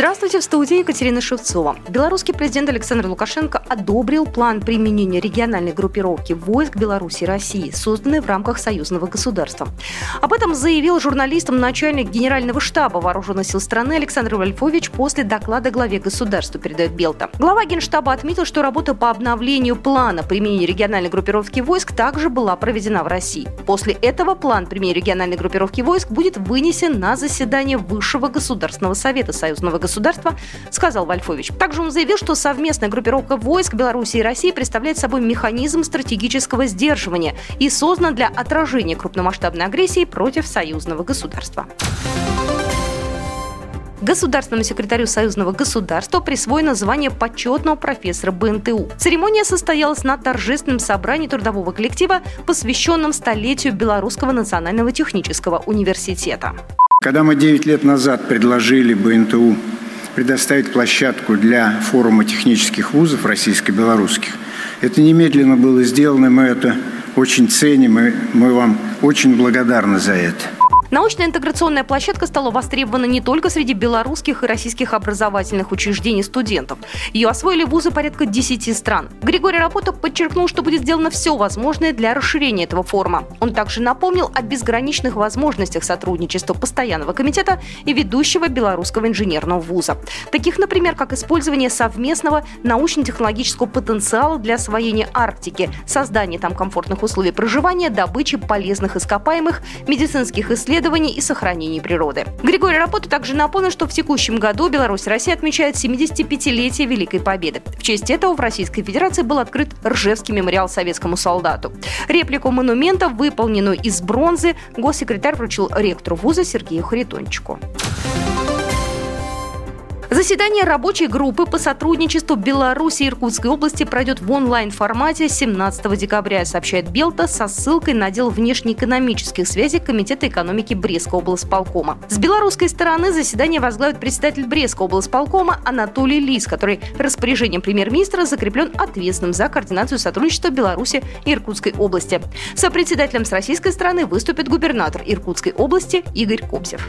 Здравствуйте, в студии Екатерина Шевцова. Белорусский президент Александр Лукашенко одобрил план применения региональной группировки войск Беларуси и России, созданной в рамках союзного государства. Об этом заявил журналистам начальник Генерального штаба Вооруженных сил страны Александр Вольфович после доклада главе государства, передает Белта. Глава Генштаба отметил, что работа по обновлению плана применения региональной группировки войск также была проведена в России. После этого план применения региональной группировки войск будет вынесен на заседание Высшего государственного совета союзного государства, сказал Вольфович. Также он заявил, что совместная группировка войск Беларуси и России представляет собой механизм стратегического сдерживания и создан для отражения крупномасштабной агрессии против союзного государства. Государственному секретарю Союзного государства присвоено звание почетного профессора БНТУ. Церемония состоялась на торжественном собрании трудового коллектива, посвященном столетию Белорусского национального технического университета. Когда мы 9 лет назад предложили БНТУ предоставить площадку для форума технических вузов российско-белорусских, это немедленно было сделано, мы это очень ценим, и мы вам очень благодарны за это. Научная интеграционная площадка стала востребована не только среди белорусских и российских образовательных учреждений студентов. Ее освоили вузы порядка 10 стран. Григорий Рапота подчеркнул, что будет сделано все возможное для расширения этого форума. Он также напомнил о безграничных возможностях сотрудничества постоянного комитета и ведущего белорусского инженерного вуза. Таких, например, как использование совместного научно-технологического потенциала для освоения Арктики, создание там комфортных условий проживания, добычи полезных ископаемых, медицинских исследований, исследований и сохранения природы. Григорий Рапота также напомнил, что в текущем году Беларусь и Россия отмечают 75-летие Великой Победы. В честь этого в Российской Федерации был открыт Ржевский мемориал советскому солдату. Реплику монумента, выполненную из бронзы, госсекретарь вручил ректору вуза Сергею Харитончику. Заседание рабочей группы по сотрудничеству Беларуси и Иркутской области пройдет в онлайн-формате 17 декабря, сообщает Белта со ссылкой на отдел внешнеэкономических связей Комитета экономики Брестского облсполкома. С белорусской стороны заседание возглавит председатель Брестского облсполкома Анатолий Лис, который распоряжением премьер-министра закреплен ответственным за координацию сотрудничества Беларуси и Иркутской области. Сопредседателем с российской стороны выступит губернатор Иркутской области Игорь Кобзев.